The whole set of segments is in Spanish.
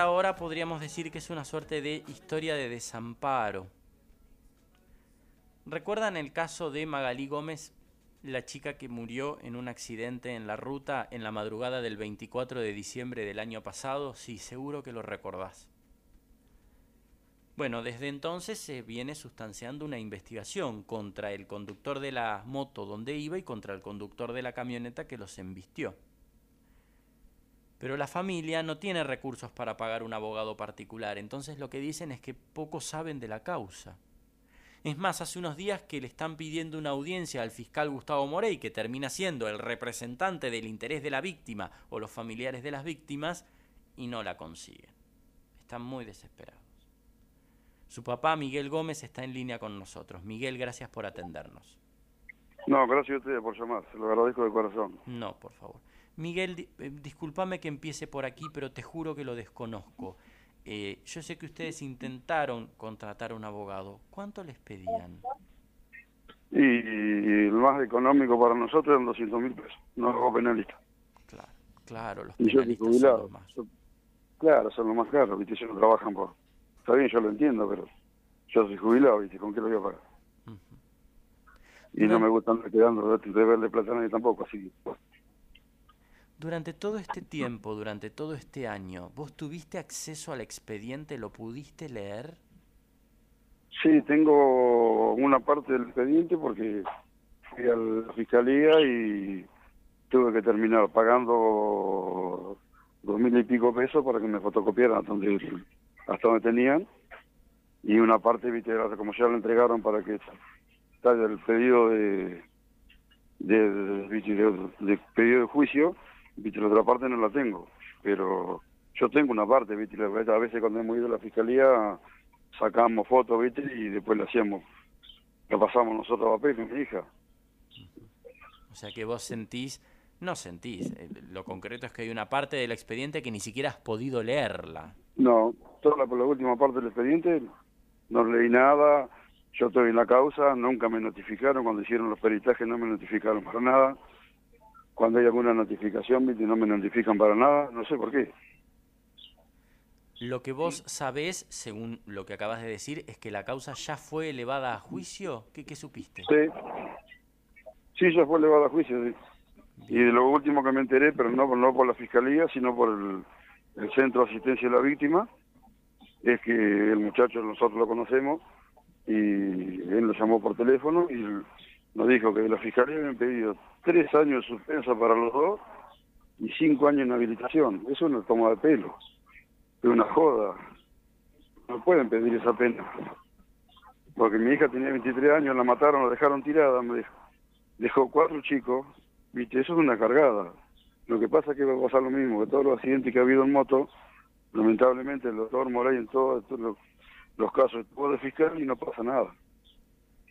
ahora podríamos decir que es una suerte de historia de desamparo. ¿Recuerdan el caso de Magalí Gómez, la chica que murió en un accidente en la ruta en la madrugada del 24 de diciembre del año pasado? Sí, seguro que lo recordás. Bueno, desde entonces se viene sustanciando una investigación contra el conductor de la moto donde iba y contra el conductor de la camioneta que los embistió pero la familia no tiene recursos para pagar un abogado particular, entonces lo que dicen es que pocos saben de la causa. Es más, hace unos días que le están pidiendo una audiencia al fiscal Gustavo Morey, que termina siendo el representante del interés de la víctima o los familiares de las víctimas, y no la consiguen. Están muy desesperados. Su papá, Miguel Gómez, está en línea con nosotros. Miguel, gracias por atendernos. No, gracias a ustedes por llamar, se lo agradezco de corazón. No, por favor. Miguel, eh, discúlpame que empiece por aquí, pero te juro que lo desconozco. Eh, yo sé que ustedes intentaron contratar a un abogado. ¿Cuánto les pedían? Y, el más económico para nosotros eran 200 mil pesos, no hago penalista. Claro, claro, los penalistas son los más. claro, son los más caros, ¿viste? Ellos no trabajan por... Está bien, yo lo entiendo, pero yo soy jubilado, ¿viste? ¿Con qué lo voy a pagar? Y no, me gusta andar quedando de, de verle plata nadie tampoco, así que... Durante todo este tiempo, durante todo este año, ¿vos tuviste acceso al expediente? ¿Lo pudiste leer? Sí, tengo una parte del expediente porque fui a la fiscalía y tuve que terminar pagando dos mil y pico pesos para que me fotocopiaran hasta donde, hasta donde tenían. Y una parte, viste, como ya lo entregaron para que está el pedido de, de, de pedido de juicio, viste, la otra parte no la tengo, pero yo tengo una parte, viste, a veces cuando hemos ido a la fiscalía sacamos fotos, viste, y después la hacíamos, la pasamos nosotros a papel con mi hija. O sea que vos sentís, no sentís, eh, lo concreto es que hay una parte del expediente que ni siquiera has podido leerla. No, toda la, la última parte del expediente no leí nada, yo estoy en la causa, nunca me notificaron, cuando hicieron los peritajes no me notificaron para nada cuando hay alguna notificación, no me notifican para nada, no sé por qué. Lo que vos sabés, según lo que acabas de decir, es que la causa ya fue elevada a juicio. ¿Qué, qué supiste? Sí. Sí, ya fue elevada a juicio. Y de lo último que me enteré, pero no, no por la fiscalía, sino por el, el Centro de Asistencia de la Víctima, es que el muchacho nosotros lo conocemos y él lo llamó por teléfono y nos dijo que la fiscalía había pedido tres años de suspensa para los dos y cinco años de inhabilitación. Eso no toma de pelo. Es una joda. No pueden pedir esa pena. Porque mi hija tenía 23 años, la mataron, la dejaron tirada, me dijo. Dejó cuatro chicos, viste, eso es una cargada. Lo que pasa es que va a pasar lo mismo, que todos los accidentes que ha habido en moto, lamentablemente el doctor Moray en todos los casos estuvo de fiscal y no pasa nada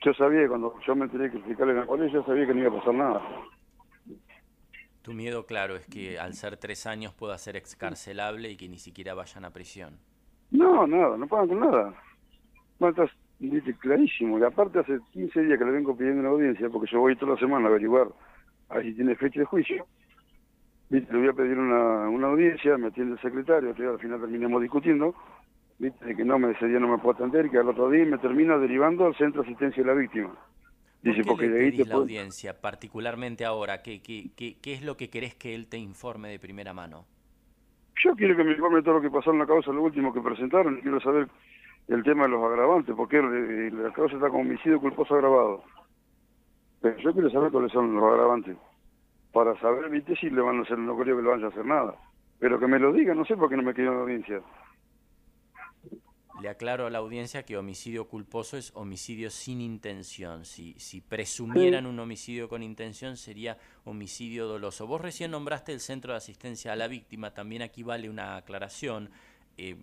yo sabía, cuando yo me enteré que el fiscal era con yo sabía que no iba a pasar nada. Tu miedo, claro, es que al ser tres años pueda ser excarcelable y que ni siquiera vayan a prisión. No, nada, no pagan con nada. Bueno, estás clarísimo. Y aparte hace 15 días que le vengo pidiendo una audiencia, porque yo voy toda la semana a averiguar a ver si tiene fecha de juicio. ¿Viste? Le voy a pedir una, una audiencia, me atiende el secretario, al final terminamos discutiendo viste que no me ese día no me puedo atender que al otro día me termina derivando al centro de asistencia de la víctima. Dice ¿Por qué porque le de ahí te la audiencia particularmente ahora ¿qué, qué, qué, qué es lo que querés que él te informe de primera mano yo quiero que me informe todo lo que pasó en la causa lo último que presentaron quiero saber el tema de los agravantes porque la causa está con homicidio culposo agravado. Pero yo quiero saber cuáles son los agravantes para saber viste si le van a hacer no creo que le vayan a hacer nada. Pero que me lo diga no sé por qué no me quedó en la audiencia le aclaro a la audiencia que homicidio culposo es homicidio sin intención. Si, si presumieran un homicidio con intención sería homicidio doloso. Vos recién nombraste el Centro de Asistencia a la Víctima, también aquí vale una aclaración. Eh,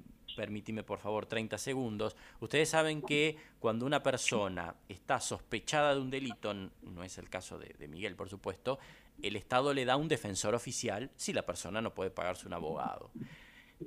por favor 30 segundos. Ustedes saben que cuando una persona está sospechada de un delito, no es el caso de Miguel por supuesto, el Estado le da un defensor oficial si la persona no puede pagarse un abogado.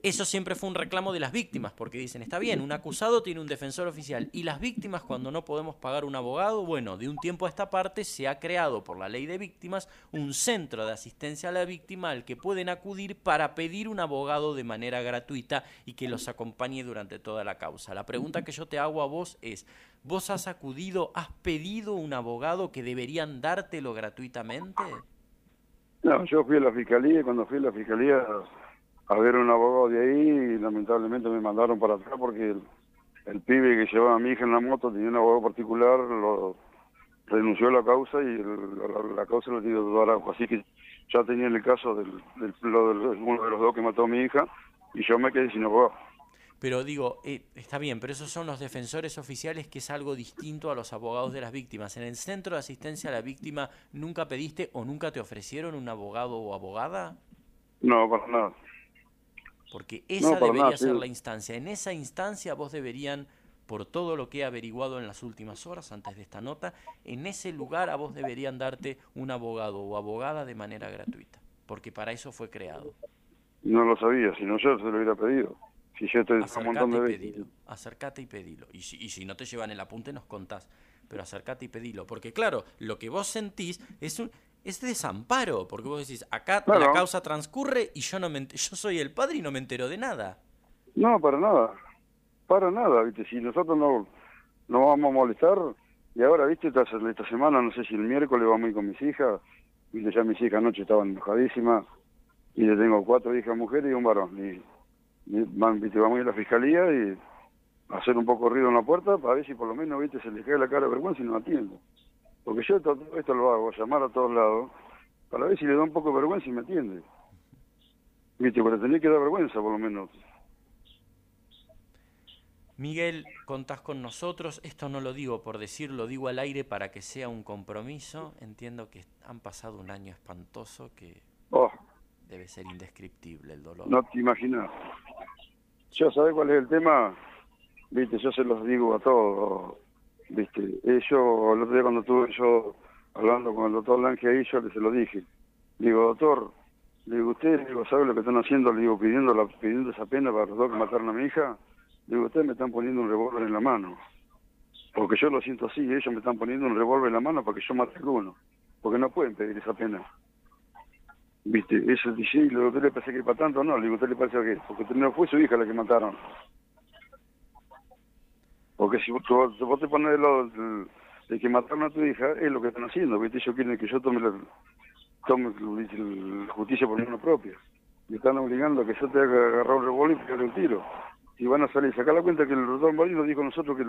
Eso siempre fue un reclamo de las víctimas, porque dicen, está bien, un acusado tiene un defensor oficial, y las víctimas cuando no podemos pagar un abogado, bueno, de un tiempo a esta parte se ha creado por la ley de víctimas un centro de asistencia a la víctima al que pueden acudir para pedir un abogado de manera gratuita y que los acompañe durante toda la causa. La pregunta que yo te hago a vos es, ¿vos has acudido, has pedido un abogado que deberían dártelo gratuitamente? No, yo fui a la fiscalía y cuando fui a la fiscalía a ver un abogado de ahí y lamentablemente me mandaron para atrás porque el, pibe que llevaba a mi hija en la moto tenía un abogado particular, lo renunció a la causa y la, causa lo dio todo Así que ya tenía el caso del, del, uno de los dos que mató a mi hija y yo me quedé sin abogado. Pero digo, eh, está bien, pero esos son los defensores oficiales que es algo distinto a los abogados de las víctimas. En el centro de asistencia a la víctima, ¿nunca pediste o nunca te ofrecieron un abogado o abogada? No, para nada. Porque esa debería ser la instancia. En esa instancia vos deberían, por todo lo que he averiguado en las últimas horas antes de esta nota, en ese lugar a vos deberían darte un abogado o abogada de manera gratuita. Porque para eso fue creado. No lo sabía, si no yo se lo hubiera pedido. Si yo te acercate un montón de y pedilo, acercate y pedilo. Y si, y si no te llevan el apunte nos contás. Pero acercate y pedilo. Porque claro, lo que vos sentís es un es desamparo, porque vos decís, acá la causa transcurre y yo no me yo soy el padre y no me entero de nada. No, para nada. Para nada, ¿viste? Si nosotros no, no vamos a molestar, y ahora, ¿viste? Esta, esta semana, no sé si el miércoles vamos a ir con mis hijas, ¿viste? Ya mis hijas anoche estaban enojadísimas, y le tengo cuatro hijas mujeres y un varón. Y, ¿viste? vamos a ir a la fiscalía y hacer un poco ruido en la puerta para ver si por lo menos, ¿viste? Se les cae la cara de vergüenza y no atienden. Porque yo todo esto lo hago, llamar a todos lados, para ver si le da un poco de vergüenza y me atiende. Viste, pero tenía que dar vergüenza por lo menos. Miguel, contás con nosotros. Esto no lo digo por decir, lo digo al aire para que sea un compromiso. Entiendo que han pasado un año espantoso que oh. debe ser indescriptible el dolor. No te imaginas. ¿Ya sabés cuál es el tema? Viste, yo se los digo a todos viste ellos el otro día cuando estuve yo hablando con el doctor Lange ahí yo se lo dije. Digo doctor le digo usted digo sabe lo que están haciendo le digo pidiendo la, pidiendo esa pena para los dos que mataron a mi hija. Le digo ustedes me están poniendo un revólver en la mano. Porque yo lo siento así ellos me están poniendo un revólver en la mano para que yo mate a uno porque no pueden pedir esa pena. Viste eso dice y le usted le parece que para tanto no le digo usted le parece que porque no fue su hija la que mataron porque si vos, te pones lo, de que mataron a tu hija, es lo que están haciendo, ¿viste? Ellos quieren que yo tome la, tome la justicia por mano propia. Me están obligando a que yo te haga agarrar un revólver y pegarle un tiro. Y van a salir. Sacar la cuenta que el doctor Marino dijo a nosotros que,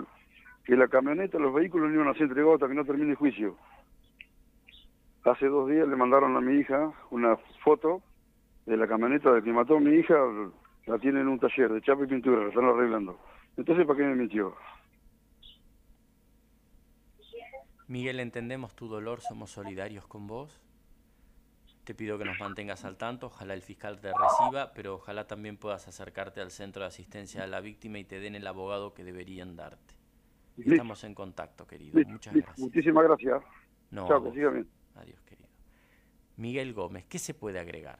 que la camioneta, los vehículos no iban a ser entregados hasta que no termine el juicio. Hace dos días le mandaron a mi hija una foto de la camioneta de que mató a mi hija, la tiene en un taller de chapa y pintura, la están arreglando. Entonces, ¿para qué me mintió? Miguel, entendemos tu dolor, somos solidarios con vos. Te pido que nos mantengas al tanto, ojalá el fiscal te reciba, pero ojalá también puedas acercarte al centro de asistencia a la víctima y te den el abogado que deberían darte. Estamos en contacto, querido. Muchas gracias. Muchísimas gracias. No, Chao, Adiós, querido. Miguel Gómez, ¿qué se puede agregar?